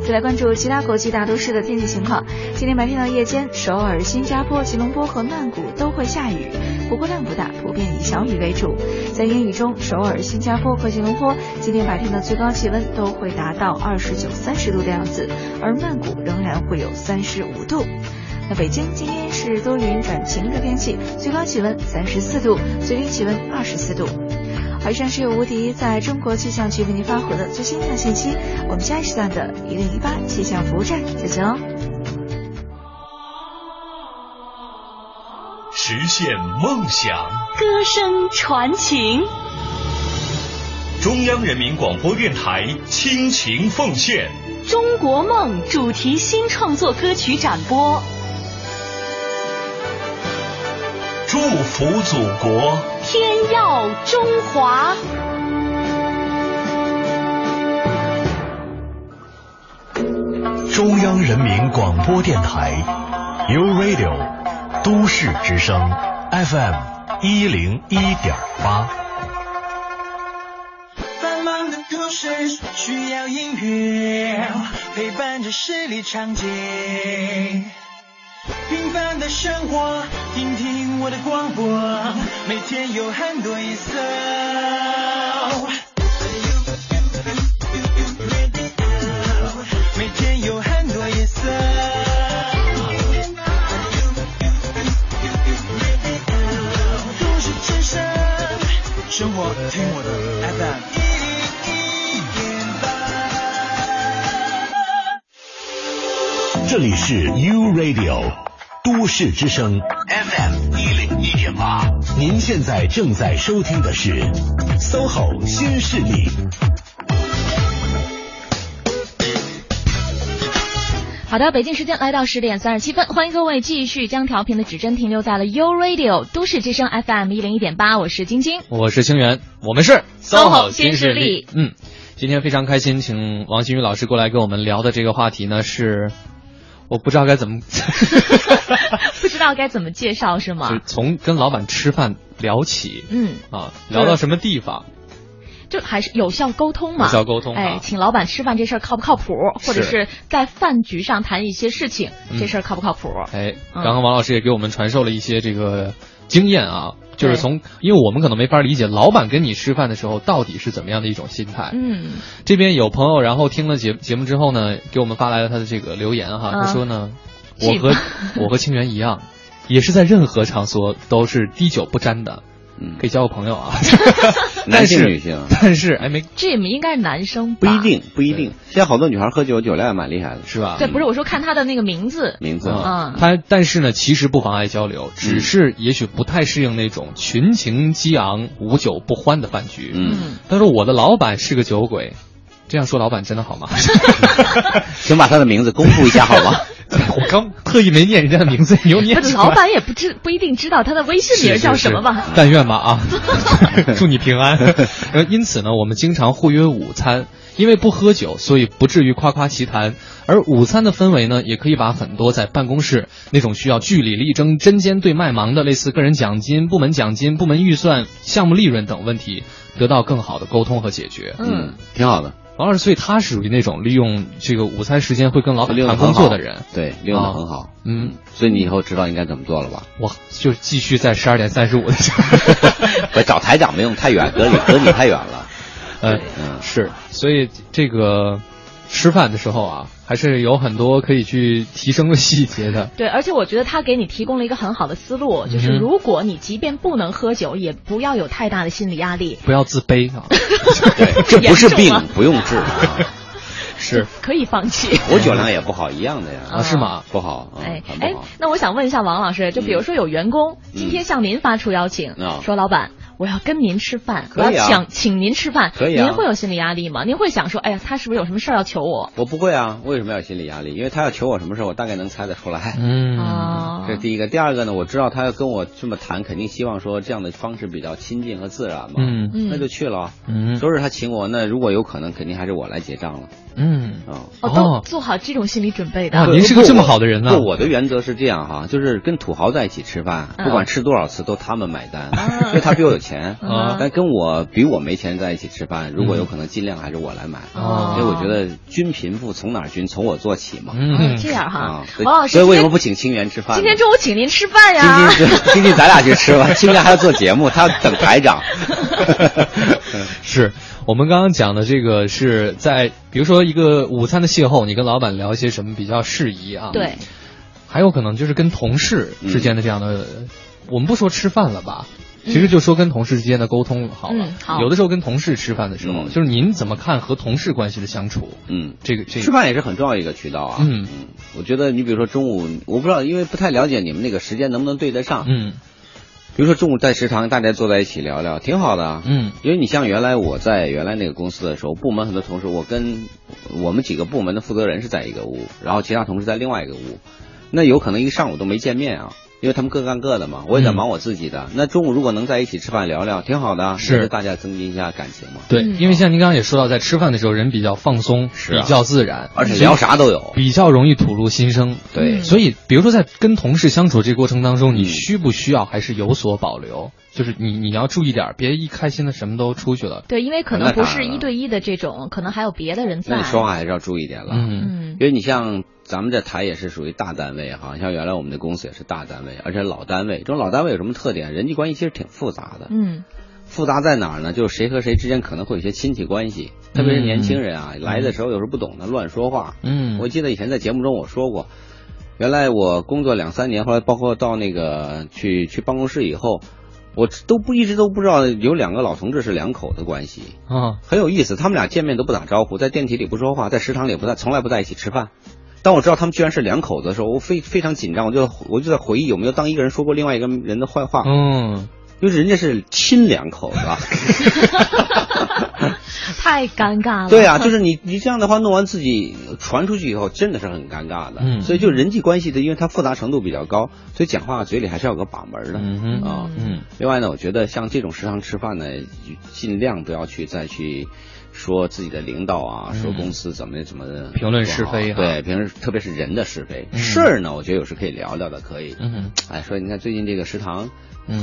再来关注其他国际大都市的天气情况。今天白天到夜间，首尔、新加坡、吉隆坡和曼谷都会下雨，不过量不大，普遍以小雨为主。在阴雨中，首尔、新加坡和吉隆坡今天白天的最高气温都会达到二十九、三十度的样子，而曼谷仍然会有三十五度。那北京今天是多云转晴的天气，最高气温三十四度，最低气温二十四度。好，以上是由吴迪在中国气象局为您发回的最新气象信息。我们下一时段的一零一八气象服务站再见哦。实现梦想，歌声传情。中央人民广播电台倾情奉献《中国梦》主题新创作歌曲展播。祝福祖国，天耀中华。中央人民广播电台，U Radio，都市之声，FM 一零一点八。繁忙的都市需要音乐陪伴着十里长街，平凡的生活，听听我的广播，每天有很多颜色。每天有很多颜色。生活听我的 FM。这里是 U Radio 都市之声 FM 一零一点八，您现在正在收听的是 SOHO 新势力。好的，北京时间来到十点三十七分，欢迎各位继续将调频的指针停留在了 U Radio 都市之声 FM 一零一点八，我是晶晶，我是清源，我们是 SOHO 新势力。嗯，今天非常开心，请王新宇老师过来跟我们聊的这个话题呢是，我不知道该怎么，不知道该怎么介绍是吗？就从跟老板吃饭聊起，嗯啊，聊到什么地方？就还是有效沟通嘛，有效沟通。哎，请老板吃饭这事儿靠不靠谱？或者是在饭局上谈一些事情，这事儿靠不靠谱？哎，刚刚王老师也给我们传授了一些这个经验啊，就是从，因为我们可能没法理解老板跟你吃饭的时候到底是怎么样的一种心态。嗯，这边有朋友，然后听了节节目之后呢，给我们发来了他的这个留言哈，他说呢，我和我和清源一样，也是在任何场所都是滴酒不沾的。可以交个朋友啊。男性女性，但是哎没，这应该是男生不一定不一定。现在好多女孩喝酒酒量也蛮厉害的，是吧？对，不是我说看他的那个名字，名字啊，他但是呢，其实不妨碍交流，只是也许不太适应那种群情激昂、无酒不欢的饭局。嗯，他说我的老板是个酒鬼，这样说老板真的好吗？请把他的名字公布一下好吗？我刚特意没念人家的名字，你又念出来。老板也不知不一定知道他的微信名叫什么吧？但愿吧啊！祝你平安。呃，因此呢，我们经常互约午餐，因为不喝酒，所以不至于夸夸其谈。而午餐的氛围呢，也可以把很多在办公室那种需要据理力争、针尖对麦芒的类似个人奖金、部门奖金、部门预算、项目利润等问题，得到更好的沟通和解决。嗯，挺好的。王老师，所以他属于那种利用这个午餐时间会跟老板谈工作的人，对，利用的很好。嗯，所以你以后知道应该怎么做了吧？我就继续在十二点三十五的时候，我找台长没用，太远，隔你隔你太远了。嗯嗯，是，所以这个吃饭的时候啊，还是有很多可以去提升的细节的。对，而且我觉得他给你提供了一个很好的思路，就是如果你即便不能喝酒，也不要有太大的心理压力，不要自卑啊。对，这不是病，不用治。是可以放弃，我酒量也不好，一样的呀。啊，是吗？不好，哎哎，那我想问一下王老师，就比如说有员工今天向您发出邀请，说老板。我要跟您吃饭，我要请请您吃饭，可以啊？您会有心理压力吗？您会想说，哎呀，他是不是有什么事儿要求我？我不会啊，为什么要心理压力？因为他要求我什么事儿，我大概能猜得出来。嗯，这是第一个。第二个呢，我知道他要跟我这么谈，肯定希望说这样的方式比较亲近和自然嘛。嗯嗯，那就去了。嗯，都是他请我，那如果有可能，肯定还是我来结账了。嗯啊，哦，都做好这种心理准备的。啊，您是个这么好的人呢。我的原则是这样哈，就是跟土豪在一起吃饭，不管吃多少次都他们买单，因为他比我有钱啊。但跟我比我没钱在一起吃饭，如果有可能，尽量还是我来买。哦，因为我觉得均贫富从哪儿均，从我做起嘛。嗯，这样哈。王老师，所以为什么不请清源吃饭？今天中午请您吃饭呀。今天今天咱俩去吃吧，清源还要做节目，他要等台长。是我们刚刚讲的这个是在，比如说一个午餐的邂逅，你跟老板聊一些什么比较适宜啊？对。还有可能就是跟同事之间的这样的，我们不说吃饭了吧？其实就说跟同事之间的沟通好了。好。有的时候跟同事吃饭的时候，就是您怎么看和同事关系的相处？嗯，这个这个吃饭也是很重要一个渠道啊。嗯嗯，我觉得你比如说中午，我不知道，因为不太了解你们那个时间能不能对得上。嗯。比如说中午在食堂，大家坐在一起聊聊，挺好的。嗯。因为你像原来我在原来那个公司的时候，部门很多同事，我跟我们几个部门的负责人是在一个屋，然后其他同事在另外一个屋，那有可能一上午都没见面啊。因为他们各干各的嘛，我也在忙我自己的。那中午如果能在一起吃饭聊聊，挺好的，是大家增进一下感情嘛。对，因为像您刚刚也说到，在吃饭的时候人比较放松，比较自然，而且聊啥都有，比较容易吐露心声。对，所以比如说在跟同事相处这个过程当中，你需不需要还是有所保留？就是你你要注意点，别一开心的什么都出去了。对，因为可能不是一对一的这种，可能还有别的人在。那你说话还是要注意点了。嗯，因为你像咱们这台也是属于大单位哈，像原来我们的公司也是大单位，而且老单位。这种老单位有什么特点？人际关系其实挺复杂的。嗯，复杂在哪儿呢？就是谁和谁之间可能会有些亲戚关系，特别是年轻人啊，来的时候有时候不懂得乱说话。嗯，我记得以前在节目中我说过，原来我工作两三年，后来包括到那个去去办公室以后。我都不一直都不知道有两个老同志是两口子关系啊，很有意思。他们俩见面都不打招呼，在电梯里不说话，在食堂里不在，从来不在一起吃饭。当我知道他们居然是两口子的时候，我非非常紧张，我就我就在回忆有没有当一个人说过另外一个人的坏话。嗯，因为人家是亲两口子。太尴尬了。对啊，就是你你这样的话弄完自己传出去以后，真的是很尴尬的。嗯，所以就人际关系的，因为它复杂程度比较高，所以讲话嘴里还是要有个把门的。嗯啊，嗯。另外呢，我觉得像这种食堂吃饭呢，尽量不要去再去说自己的领导啊，说公司怎么怎么的评论是非。对，平时特别是人的是非事儿呢，我觉得有时可以聊聊的，可以。嗯。哎，说你看最近这个食堂。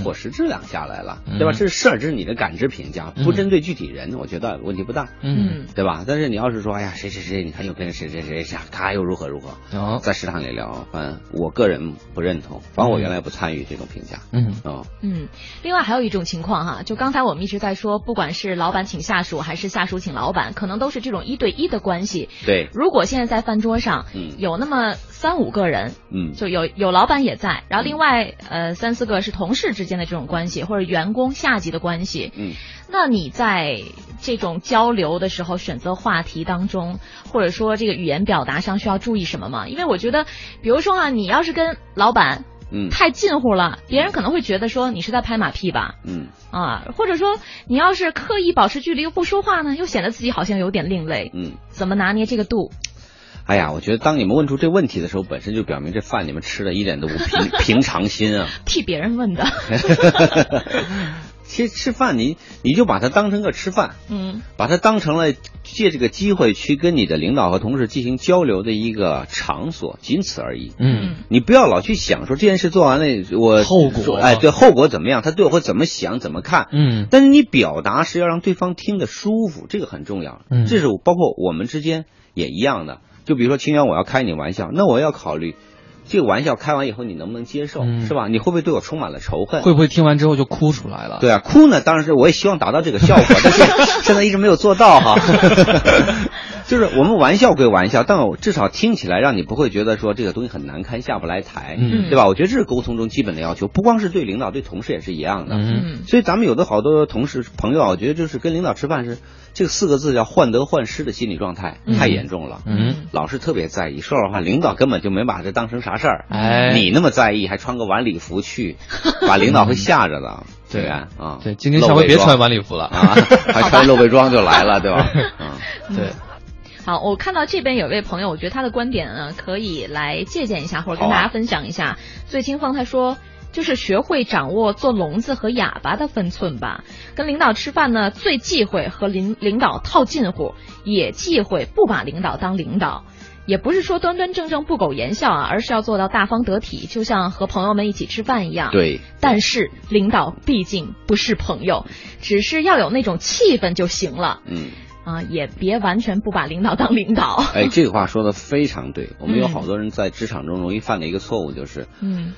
伙食质量下来了，嗯、对吧？这是事儿，这是你的感知评价，不针对具体人，我觉得问题不大，嗯，对吧？但是你要是说，哎呀，谁谁谁，你看又跟谁谁谁下，他又如何如何，哦、在食堂里聊，反正我个人不认同，反正我原来不参与这种评价，嗯哦，嗯。另外还有一种情况哈，就刚才我们一直在说，不管是老板请下属，还是下属请老板，可能都是这种一对一的关系。对。如果现在在饭桌上，嗯，有那么。三五个人，嗯，就有有老板也在，然后另外呃三四个是同事之间的这种关系，或者员工下级的关系。嗯，那你在这种交流的时候，选择话题当中，或者说这个语言表达上需要注意什么吗？因为我觉得，比如说啊，你要是跟老板。嗯，太近乎了，别人可能会觉得说你是在拍马屁吧，嗯，啊，或者说你要是刻意保持距离又不说话呢，又显得自己好像有点另类，嗯，怎么拿捏这个度？哎呀，我觉得当你们问出这问题的时候，本身就表明这饭你们吃的一点都不平平常心啊。替别人问的。其实吃饭你你就把它当成个吃饭，嗯，把它当成了借这个机会去跟你的领导和同事进行交流的一个场所，仅此而已。嗯，你不要老去想说这件事做完了我后果，哎，对后果怎么样，他对我会怎么想怎么看。嗯，但是你表达是要让对方听得舒服，这个很重要。嗯，这是包括我们之间也一样的。就比如说清源，我要开你玩笑，那我要考虑。这个玩笑开完以后，你能不能接受，嗯、是吧？你会不会对我充满了仇恨？会不会听完之后就哭出来了？对啊，哭呢，当然是我也希望达到这个效果，但是 现在一直没有做到哈。就是我们玩笑归玩笑，但我至少听起来让你不会觉得说这个东西很难堪，下不来台，嗯、对吧？我觉得这是沟通中基本的要求，不光是对领导，对同事也是一样的。嗯，所以咱们有的好多同事朋友啊，我觉得就是跟领导吃饭是这个四个字叫患得患失的心理状态太严重了，嗯，老是特别在意。说实话，领导根本就没把这当成啥事儿，哎，你那么在意，还穿个晚礼服去，把领导会吓着的。对啊，啊，对，今天下回别穿晚礼服了啊，还穿露背装就来了，对吧？嗯，对。好，我看到这边有位朋友，我觉得他的观点呢，可以来借鉴一下，或者跟大家分享一下。醉清风他说，就是学会掌握做聋子和哑巴的分寸吧。跟领导吃饭呢，最忌讳和领领导套近乎，也忌讳不把领导当领导。也不是说端端正正不苟言笑啊，而是要做到大方得体，就像和朋友们一起吃饭一样。对。但是领导毕竟不是朋友，只是要有那种气氛就行了。嗯。啊，也别完全不把领导当领导。哎，这个话说的非常对。我们有好多人在职场中容易犯的一个错误就是，嗯，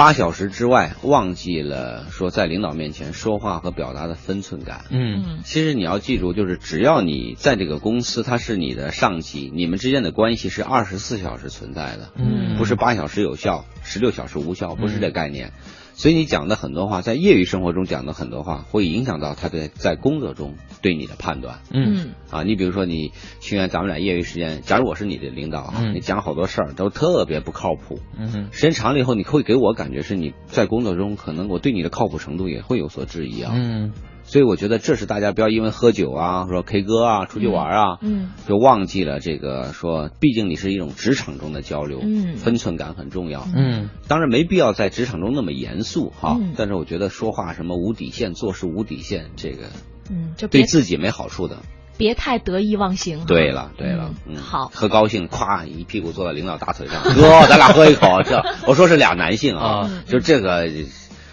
八小时之外忘记了说在领导面前说话和表达的分寸感。嗯，其实你要记住，就是只要你在这个公司，他是你的上级，你们之间的关系是二十四小时存在的，嗯，不是八小时有效，十六小时无效，不是这概念。所以你讲的很多话，在业余生活中讲的很多话，会影响到他在在工作中对你的判断。嗯啊，你比如说你去年，咱们俩业余时间，假如我是你的领导啊，嗯、你讲好多事儿都特别不靠谱。嗯，时间长了以后，你会给我感觉是你在工作中可能我对你的靠谱程度也会有所质疑啊。嗯。所以我觉得这是大家不要因为喝酒啊，说 K 歌啊，出去玩啊，嗯，就忘记了这个说，毕竟你是一种职场中的交流，嗯，分寸感很重要，嗯，当然没必要在职场中那么严肃哈，嗯、但是我觉得说话什么无底线，做事无底线，这个，嗯，就对自己没好处的，别太得意忘形。对了，对了，嗯，好，喝高兴，咵一屁股坐在领导大腿上，哥，咱俩喝一口，这我说是俩男性啊，就这个。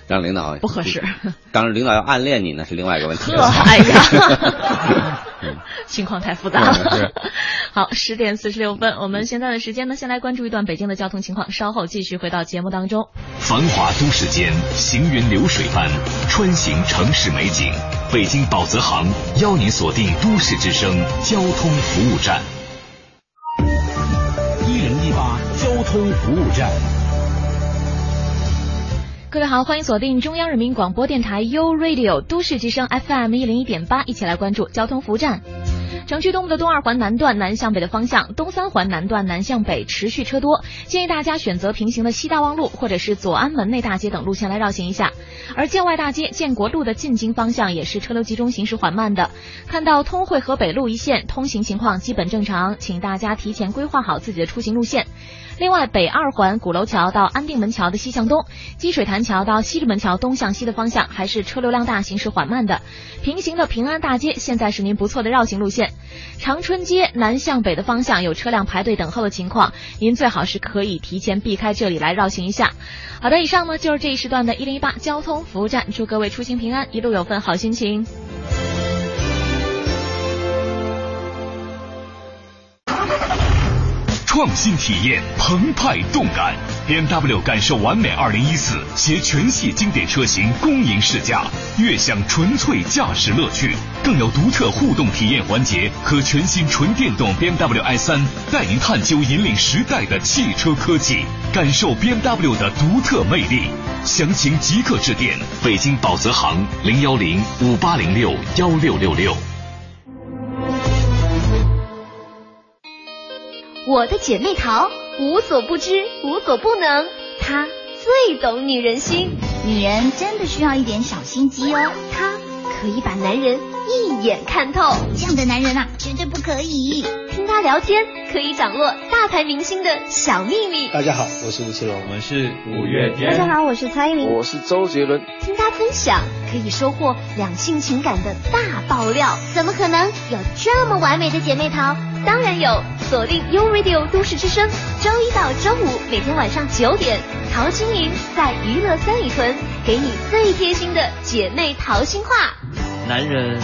让领导不合适，当然领导要暗恋你那是另外一个问题。哎呀，情况太复杂了。好，十点四十六分，我们现在的时间呢，先来关注一段北京的交通情况，稍后继续回到节目当中。繁华都市间，行云流水般穿行城市美景。北京宝泽行邀您锁定都市之声交通服务站。一零一八交通服务站。各位好，欢迎锁定中央人民广播电台 U Radio 都市之声 FM 一零一点八，一起来关注交通服务站。城区东部的东二环南段南向北的方向，东三环南段南向北持续车多，建议大家选择平行的西大望路或者是左安门内大街等路线来绕行一下。而建外大街、建国路的进京方向也是车流集中、行驶缓慢的。看到通惠河北路一线通行情况基本正常，请大家提前规划好自己的出行路线。另外，北二环鼓楼桥到安定门桥的西向东，积水潭桥到西直门桥东向西的方向还是车流量大、行驶缓慢的。平行的平安大街现在是您不错的绕行路线。长春街南向北的方向有车辆排队等候的情况，您最好是可以提前避开这里来绕行一下。好的，以上呢就是这一时段的一零一八交通服务站，祝各位出行平安，一路有份好心情。创新体验，澎湃动感。BMW 感受完美2014携全系经典车型恭迎试驾，悦享纯粹驾驶乐趣，更有独特互动体验环节和全新纯电动 BMW i3，带您探究引领时代的汽车科技，感受 BMW 的独特魅力。详情即刻致电北京宝泽行零幺零五八零六幺六六六。我的姐妹淘无所不知，无所不能，她最懂女人心。女人真的需要一点小心机哦，她可以把男人一眼看透。这样的男人啊，绝对不可以。听她聊天，可以掌握大牌明星的小秘密。大家好，我是吴奇隆，我们是五月天。大家好，我是蔡依林，我是周杰伦。听她分享，可以收获两性情感的大爆料。怎么可能有这么完美的姐妹淘？当然有，锁定 U Radio 都市之声，周一到周五每天晚上九点，陶晶莹在娱乐三里屯给你最贴心的姐妹淘心话。男人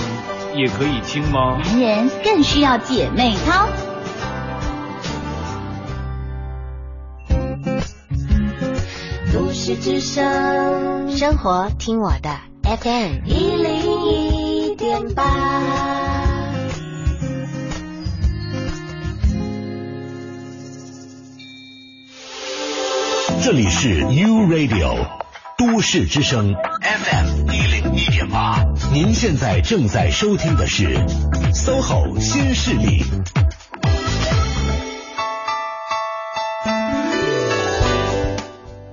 也可以听吗？男人更需要姐妹淘。都市之声，生活听我的 FM 一零一点八。这里是 U Radio 都市之声 FM 一零一点八，您现在正在收听的是 SOHO 新势力。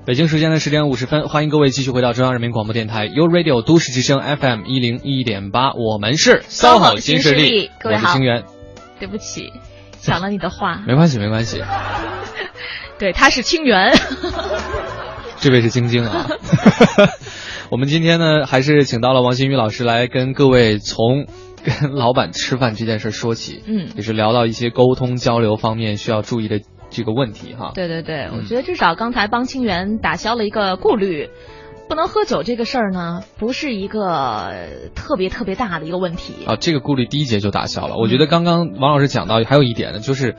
北京时间的十点五十分，欢迎各位继续回到中央人民广播电台 U Radio 都市之声 FM 一零一点八，我们是 SOHO 新势力，各位好，我是清源。对不起，抢了你的话。没关系，没关系。对，他是清源，这位是晶晶啊。我们今天呢，还是请到了王新宇老师来跟各位从跟老板吃饭这件事说起，嗯，也是聊到一些沟通交流方面需要注意的这个问题哈。对对对，我觉得至少刚才帮清源打消了一个顾虑。不能喝酒这个事儿呢，不是一个特别特别大的一个问题啊。这个顾虑第一节就打消了。我觉得刚刚王老师讲到还有一点呢，就是。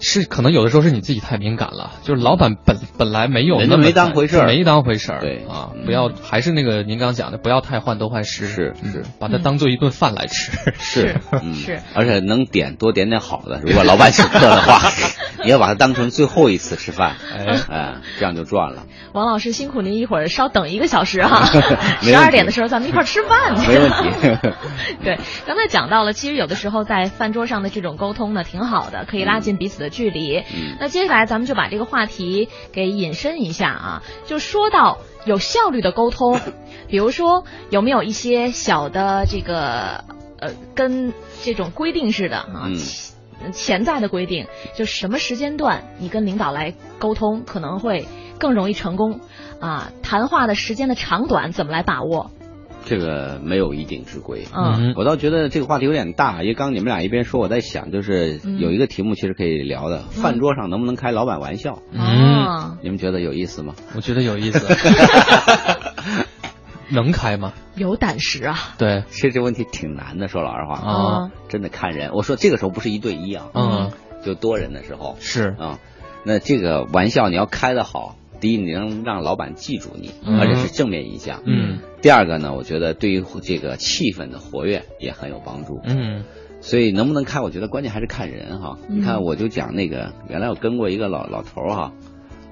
是可能有的时候是你自己太敏感了，就是老板本本来没有人家没当回事儿，没当回事儿，对。啊，不要还是那个您刚讲的，不要太患得患失，是是，把它当做一顿饭来吃，是。是，而且能点多点点好的，如果老板请客的话，你要把它当成最后一次吃饭，哎。哎，这样就赚了。王老师辛苦您一会儿稍等一个小时哈，十二点的时候咱们一块儿吃饭去，没问题。对，刚才讲到了，其实有的时候在饭桌上的这种沟通呢，挺好的，可以拉近彼此的距离。嗯、那接下来咱们就把这个话题给引申一下啊，就说到有效率的沟通，比如说有没有一些小的这个呃，跟这种规定似的啊，嗯、潜在的规定，就什么时间段你跟领导来沟通可能会更容易成功啊？谈话的时间的长短怎么来把握？这个没有一定之规，嗯，我倒觉得这个话题有点大，因为刚你们俩一边说，我在想，就是有一个题目其实可以聊的，嗯、饭桌上能不能开老板玩笑？嗯，你们觉得有意思吗？我觉得有意思，能开吗？有胆识啊！对，其实这问题挺难的，说老实话。啊，真的看人。我说这个时候不是一对一啊，嗯，就多人的时候。是。啊，那这个玩笑你要开的好。第一，你能让老板记住你，嗯、而且是正面影响。嗯。第二个呢，我觉得对于这个气氛的活跃也很有帮助。嗯。所以能不能开，我觉得关键还是看人哈。嗯、你看，我就讲那个，原来我跟过一个老老头哈，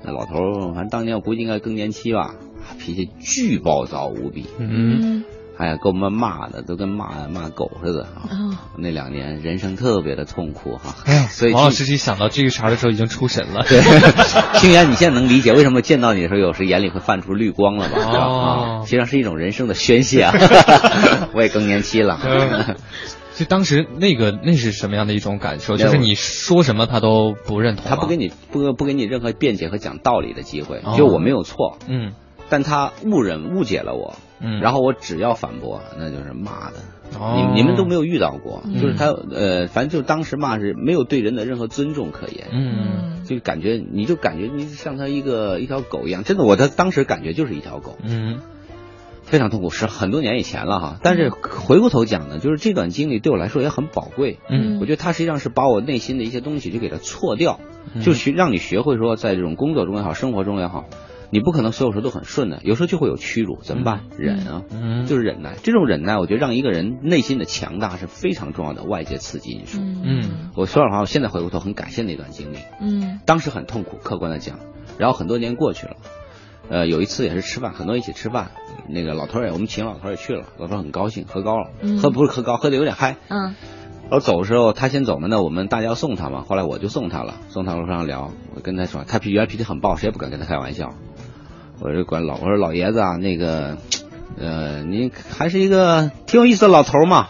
那老头反正当年我估计应该更年期吧，脾气巨暴躁无比。嗯。哎呀，给我们骂的都跟骂骂狗似的啊！哦、那两年人生特别的痛苦哈。哎呀，所以王老师一想到这个茬的时候已经出神了。对，清源，你现在能理解为什么见到你的时候有时眼里会泛出绿光了吧？哦，实际上是一种人生的宣泄啊！我也更年期了。就当时那个那是什么样的一种感受？就是你说什么他都不认同，他不给你不不给你任何辩解和讲道理的机会，就我没有错。嗯。但他误认误解了我，嗯，然后我只要反驳，那就是骂的。哦、你你们都没有遇到过，嗯、就是他呃，反正就是当时骂是没有对人的任何尊重可言，嗯，就感觉你就感觉你像他一个一条狗一样，真的，我他当时感觉就是一条狗，嗯。非常痛苦，是很多年以前了哈。但是回过头讲呢，就是这段经历对我来说也很宝贵。嗯。我觉得它实际上是把我内心的一些东西就给它错掉，嗯。就学让你学会说，在这种工作中也好，生活中也好，你不可能所有时候都很顺的，有时候就会有屈辱，怎么办？忍啊，嗯就是忍耐。这种忍耐，我觉得让一个人内心的强大是非常重要的外界刺激因素。嗯我说实话，我现在回过头很感谢那段经历。嗯当时很痛苦，客观的讲，然后很多年过去了，呃，有一次也是吃饭，很多人一起吃饭，那个老头儿也，我们请老头儿也去了，老头儿很高兴，喝高了，嗯喝不是喝高，喝的有点嗨。嗯然后走的时候，他先走嘛，那我们大家要送他嘛，后来我就送他了，送他路上聊，我跟他说，他脾原来脾气很暴，谁也不敢跟他开玩笑，我就管老我说老爷子啊，那个，呃，您还是一个挺有意思的老头嘛。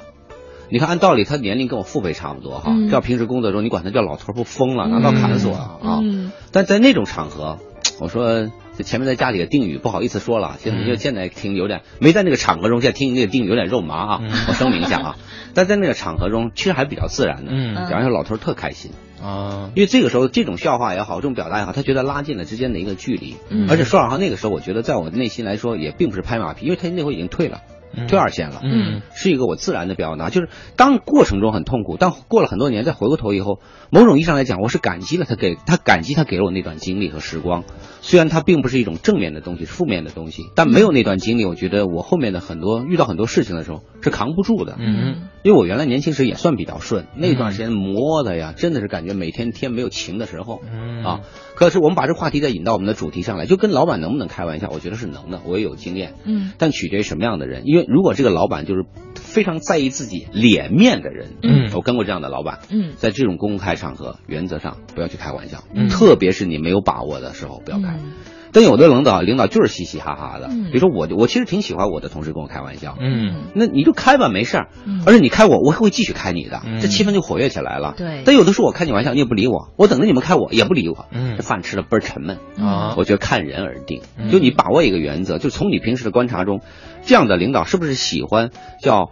你看，按道理他年龄跟我父辈差不多哈，嗯这要平时工作中你管他叫老头，不疯了，拿刀砍死我啊！啊嗯但在那种场合，我说前面在家里的定语不好意思说了，现在嗯就现在听有点没在那个场合中，现在听那个定语有点肉麻啊，我声明一下啊。但在那个场合中，其实还比较自然的。嗯讲一下老头特开心，啊，因为这个时候这种笑话也好，这种表达也好，他觉得拉近了之间的一个距离。嗯而且说实话，那个时候我觉得在我内心来说也并不是拍马屁，因为他那会儿已经退了。嗯。退二线了，嗯，是一个我自然的表达，就是当过程中很痛苦，但过了很多年再回过头以后，某种意义上来讲，我是感激了他给他感激他给了我那段经历和时光，虽然它并不是一种正面的东西，是负面的东西，但没有那段经历，我觉得我后面的很多遇到很多事情的时候是扛不住的，嗯，因为我原来年轻时也算比较顺，那段时间磨的呀，真的是感觉每天天没有晴的时候，嗯。啊，可是我们把这话题再引到我们的主题上来，就跟老板能不能开玩笑，我觉得是能的，我也有经验，嗯。但取决于什么样的人，因为如果这个老板就是非常在意自己脸面的人，嗯。我跟过这样的老板，嗯。在这种公开场合，原则上不要去开玩笑，嗯。特别是你没有把握的时候不要开。但有的领导领导就是嘻嘻哈哈的，嗯。比如说我我其实挺喜欢我的同事跟我开玩笑，嗯。那你就开吧，没事儿。嗯，而且你开我，我会继续开你的，嗯。这气氛就活跃起来了。对。但有的时候我开你玩笑，你也不理我，我等着你们开我也不理我，嗯。这饭吃的倍儿沉闷。啊，我觉得看人而定。嗯，就你把握一个原则，就从你平时的观察中，这样的领导是不是喜欢叫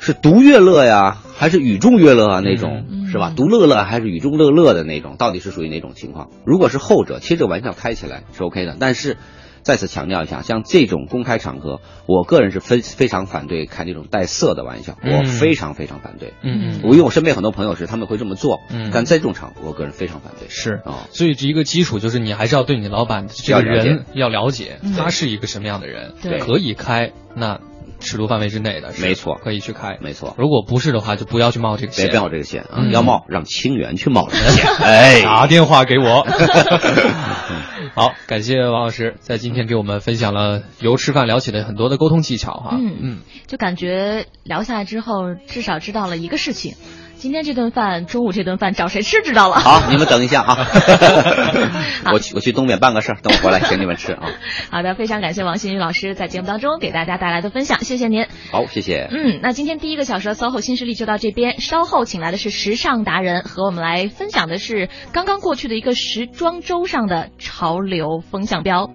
是独乐乐呀，还是与众乐乐啊那种，嗯是吧？独乐乐还是与众乐乐的那种，到底是属于哪种情况？如果是后者，其实这玩笑开起来是 OK 的，但是。再次强调一下，像这种公开场合，我个人是非非常反对开这种带色的玩笑，我嗯非常非常反对。嗯嗯我因为我身边很多朋友是他们会这么做，嗯但在这种场合，我个人非常反对。是啊，所以这一个基础就是你还是要对你老板这个要了解人要了解，嗯他是一个什么样的人，对可以开那尺度范围之内的，没错可以去开。没错。如果不是的话，就不要去冒这个险。别冒这个险啊！嗯要冒让清源去冒这个险。哎，打电话给我。好，感谢王老师在今天给我们分享了由吃饭聊起的很多的沟通技巧哈。嗯嗯，就感觉聊下来之后，至少知道了一个事情。今天这顿饭，中午这顿饭找谁吃知道了。好，你们等一下啊！我去，我去东边办个事儿，等我回来 请你们吃啊！好的，非常感谢王新宇老师在节目当中给大家带来的分享，谢谢您。好，谢谢。嗯，那今天第一个小时的 SOHO 新势力就到这边，稍后请来的是时尚达人，和我们来分享的是刚刚过去的一个时装周上的潮流风向标。